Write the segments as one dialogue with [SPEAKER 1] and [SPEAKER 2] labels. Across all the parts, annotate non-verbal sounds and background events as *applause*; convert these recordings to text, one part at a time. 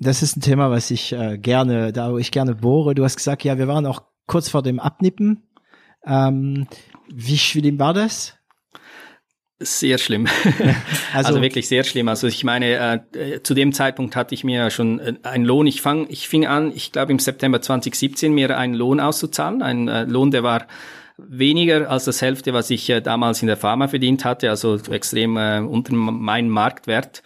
[SPEAKER 1] Das ist ein Thema, was ich äh, gerne, da wo ich gerne bohre. Du hast gesagt, ja, wir waren auch kurz vor dem Abnippen. Ähm, wie schlimm war das?
[SPEAKER 2] Sehr schlimm. *laughs* Also, also, wirklich sehr schlimm. Also ich meine, äh, zu dem Zeitpunkt hatte ich mir schon äh, einen Lohn. Ich fang, ich fing an, ich glaube im September 2017 mir einen Lohn auszuzahlen. Ein äh, Lohn, der war weniger als das Hälfte, was ich äh, damals in der Pharma verdient hatte, also extrem äh, unter meinem Marktwert.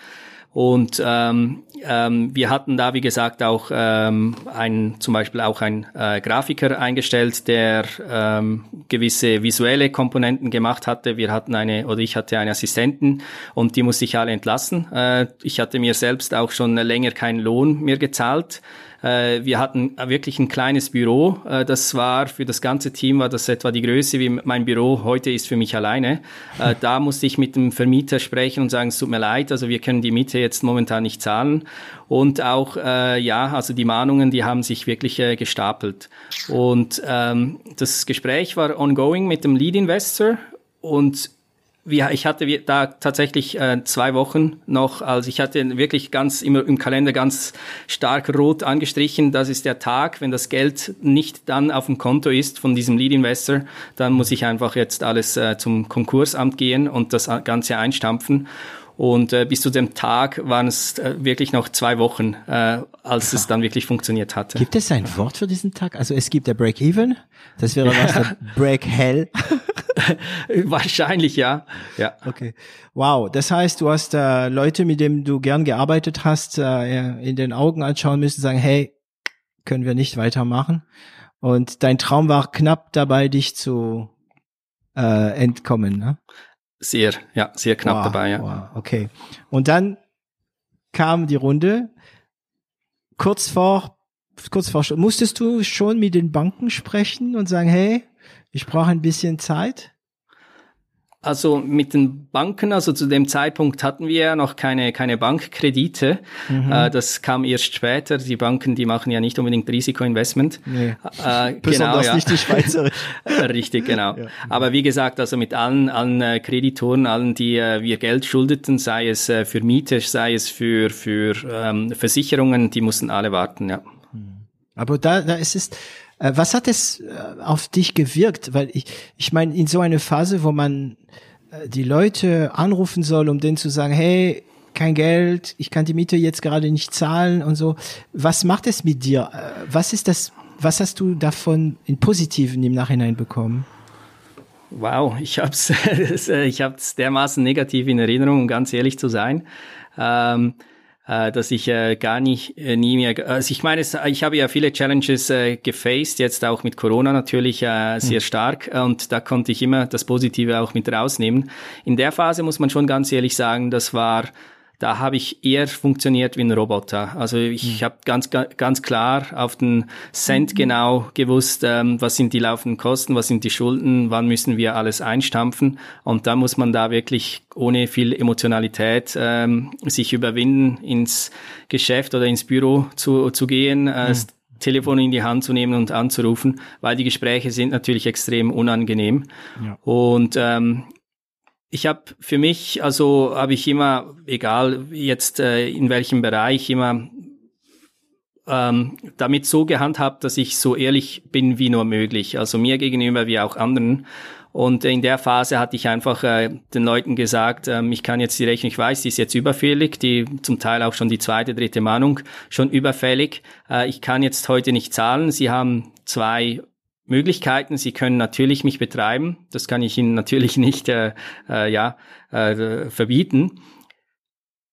[SPEAKER 2] Und ähm, ähm, wir hatten da, wie gesagt, auch ähm, ein, zum Beispiel auch ein äh, Grafiker eingestellt, der ähm, gewisse visuelle Komponenten gemacht hatte. Wir hatten eine, oder ich hatte eine Assistenten und die musste ich alle entlassen. Äh, ich hatte mir selbst auch schon länger keinen Lohn mehr gezahlt. Äh, wir hatten wirklich ein kleines Büro. Äh, das war für das ganze Team war das etwa die Größe wie mein Büro heute ist für mich alleine. Äh, da musste ich mit dem Vermieter sprechen und sagen, es tut mir leid, also wir können die Miete jetzt momentan nicht zahlen. Und auch, äh, ja, also die Mahnungen, die haben sich wirklich äh, gestapelt. Und ähm, das Gespräch war ongoing mit dem Lead Investor und wir, ich hatte da tatsächlich äh, zwei Wochen noch, also ich hatte wirklich ganz immer im Kalender ganz stark rot angestrichen. Das ist der Tag, wenn das Geld nicht dann auf dem Konto ist von diesem Lead Investor, dann muss ich einfach jetzt alles äh, zum Konkursamt gehen und das Ganze einstampfen. Und äh, bis zu dem Tag waren es äh, wirklich noch zwei Wochen, äh, als ja. es dann wirklich funktioniert hatte.
[SPEAKER 1] Gibt es ein Wort für diesen Tag? Also es gibt der Break-Even, das wäre was, der *laughs* Break-Hell. *laughs*
[SPEAKER 2] Wahrscheinlich ja. Ja.
[SPEAKER 1] Okay. Wow. Das heißt, du hast äh, Leute, mit denen du gern gearbeitet hast, äh, in den Augen anschauen müssen, sagen, hey, können wir nicht weitermachen. Und dein Traum war knapp dabei, dich zu äh, entkommen. Ne?
[SPEAKER 2] Sehr, ja, sehr knapp wow, dabei, ja.
[SPEAKER 1] Wow, okay. Und dann kam die Runde. Kurz vor, kurz vor, musstest du schon mit den Banken sprechen und sagen, hey, ich brauche ein bisschen Zeit?
[SPEAKER 2] Also mit den Banken, also zu dem Zeitpunkt hatten wir ja noch keine, keine Bankkredite. Mhm. Äh, das kam erst später. Die Banken, die machen ja nicht unbedingt Risikoinvestment.
[SPEAKER 1] Nee. Äh, Besonders genau, ja. nicht die Schweizer. *laughs*
[SPEAKER 2] Richtig, genau. Ja. Aber wie gesagt, also mit allen, allen äh, Kreditoren, allen, die äh, wir Geld schuldeten, sei es für Miete, sei es für, für ähm, Versicherungen, die mussten alle warten, ja.
[SPEAKER 1] Aber da, da ist es, was hat es äh, auf dich gewirkt? Weil ich, ich meine, in so einer Phase, wo man äh, die Leute anrufen soll, um denen zu sagen, hey, kein Geld, ich kann die Miete jetzt gerade nicht zahlen und so. Was macht es mit dir? Was ist das, was hast du davon in Positiven im Nachhinein bekommen?
[SPEAKER 2] Wow, ich hab's, *laughs* ich hab's dermaßen negativ in Erinnerung, um ganz ehrlich zu sein. Ähm, äh, dass ich äh, gar nicht äh, nie mehr, also ich meine, ich habe ja viele Challenges äh, gefaced, jetzt auch mit Corona natürlich äh, sehr mhm. stark und da konnte ich immer das Positive auch mit rausnehmen. In der Phase muss man schon ganz ehrlich sagen, das war da habe ich eher funktioniert wie ein Roboter. Also ich mhm. habe ganz ganz klar auf den Cent mhm. genau gewusst, ähm, was sind die laufenden Kosten, was sind die Schulden, wann müssen wir alles einstampfen und da muss man da wirklich ohne viel Emotionalität ähm, sich überwinden, ins Geschäft oder ins Büro zu, zu gehen. Äh, mhm. Telefon in die Hand zu nehmen und anzurufen, weil die Gespräche sind natürlich extrem unangenehm. Ja. Und ähm, ich habe für mich, also habe ich immer, egal jetzt äh, in welchem Bereich, immer ähm, damit so gehandhabt, dass ich so ehrlich bin wie nur möglich. Also mir gegenüber wie auch anderen. Und in der Phase hatte ich einfach äh, den Leuten gesagt, ähm, ich kann jetzt die Rechnung, ich weiß, die ist jetzt überfällig, die zum Teil auch schon die zweite, dritte Mahnung schon überfällig. Äh, ich kann jetzt heute nicht zahlen. Sie haben zwei Möglichkeiten. Sie können natürlich mich betreiben. Das kann ich Ihnen *laughs* natürlich nicht äh, äh, ja, äh, verbieten.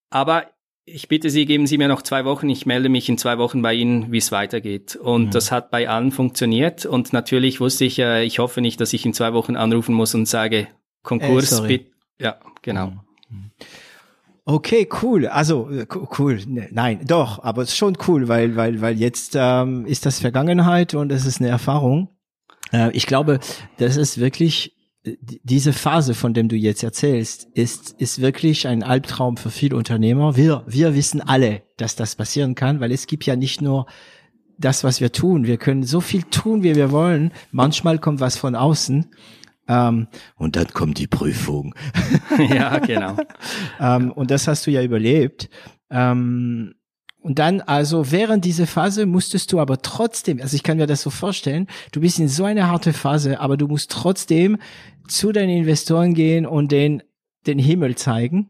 [SPEAKER 2] Aber ich bitte Sie, geben Sie mir noch zwei Wochen. Ich melde mich in zwei Wochen bei Ihnen, wie es weitergeht. Und mhm. das hat bei allen funktioniert. Und natürlich wusste ich, äh, ich hoffe nicht, dass ich in zwei Wochen anrufen muss und sage, Konkurs, äh, bitte. Ja, genau. Mhm.
[SPEAKER 1] Okay, cool. Also äh, cool. Ne, nein, doch, aber es ist schon cool, weil weil weil jetzt ähm, ist das Vergangenheit und es ist eine Erfahrung. Äh, ich glaube, das ist wirklich äh, diese Phase, von dem du jetzt erzählst, ist ist wirklich ein Albtraum für viele Unternehmer. Wir wir wissen alle, dass das passieren kann, weil es gibt ja nicht nur das, was wir tun. Wir können so viel tun, wie wir wollen. Manchmal kommt was von außen ähm, und dann kommt die Prüfung. *laughs*
[SPEAKER 2] ja, genau. *laughs*
[SPEAKER 1] ähm, und das hast du ja überlebt. Ähm, und dann, also während dieser Phase musstest du aber trotzdem, also ich kann mir das so vorstellen, du bist in so eine harte Phase, aber du musst trotzdem zu deinen Investoren gehen und den, den Himmel zeigen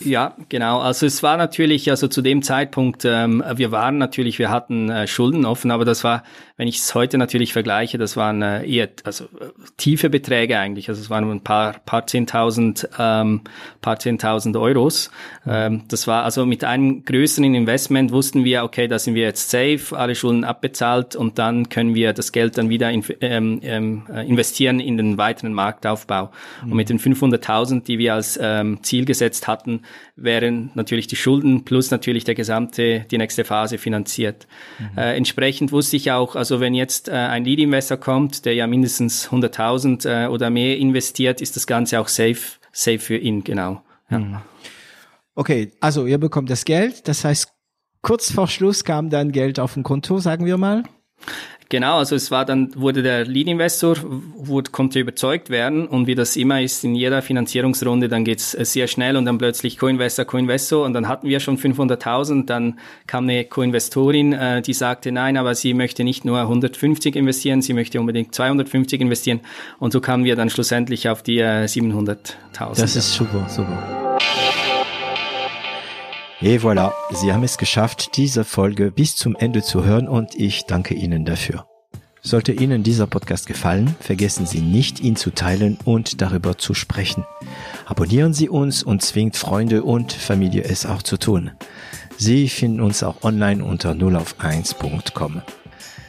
[SPEAKER 2] ja, genau. Also es war natürlich, also zu dem Zeitpunkt, ähm, wir waren natürlich, wir hatten äh, Schulden offen, aber das war, wenn ich es heute natürlich vergleiche, das waren äh, eher, also äh, tiefe Beträge eigentlich. Also es waren ein paar, paar zehntausend, ähm, paar zehntausend Euros. Ähm, das war also mit einem größeren Investment wussten wir, okay, da sind wir jetzt safe, alle Schulden abbezahlt und dann können wir das Geld dann wieder in, ähm, ähm, äh, investieren in den weiteren Marktaufbau. Mhm. Und mit den 500.000, die wir als ähm, Ziel gesetzt hatten, wären natürlich die Schulden plus natürlich der gesamte, die nächste Phase finanziert. Mhm. Äh, entsprechend wusste ich auch, also wenn jetzt äh, ein Lead-Investor kommt, der ja mindestens 100.000 äh, oder mehr investiert, ist das Ganze auch safe, safe für ihn, genau. Ja. Mhm.
[SPEAKER 1] Okay, also ihr bekommt das Geld, das heißt, kurz vor Schluss kam dann Geld auf dem Konto, sagen wir mal.
[SPEAKER 2] Genau, also es war dann, wurde der Lead-Investor, konnte überzeugt werden und wie das immer ist in jeder Finanzierungsrunde, dann geht's äh, sehr schnell und dann plötzlich Co-Investor, Co-Investor und dann hatten wir schon 500.000, dann kam eine Co-Investorin, äh, die sagte, nein, aber sie möchte nicht nur 150 investieren, sie möchte unbedingt 250 investieren und so kamen wir dann schlussendlich auf die äh, 700.000.
[SPEAKER 1] Das ist super, super. Et voilà, Sie haben es geschafft, diese Folge bis zum Ende zu hören und ich danke Ihnen dafür. Sollte Ihnen dieser Podcast gefallen, vergessen Sie nicht, ihn zu teilen und darüber zu sprechen. Abonnieren Sie uns und zwingt Freunde und Familie es auch zu tun. Sie finden uns auch online unter 0auf1.com.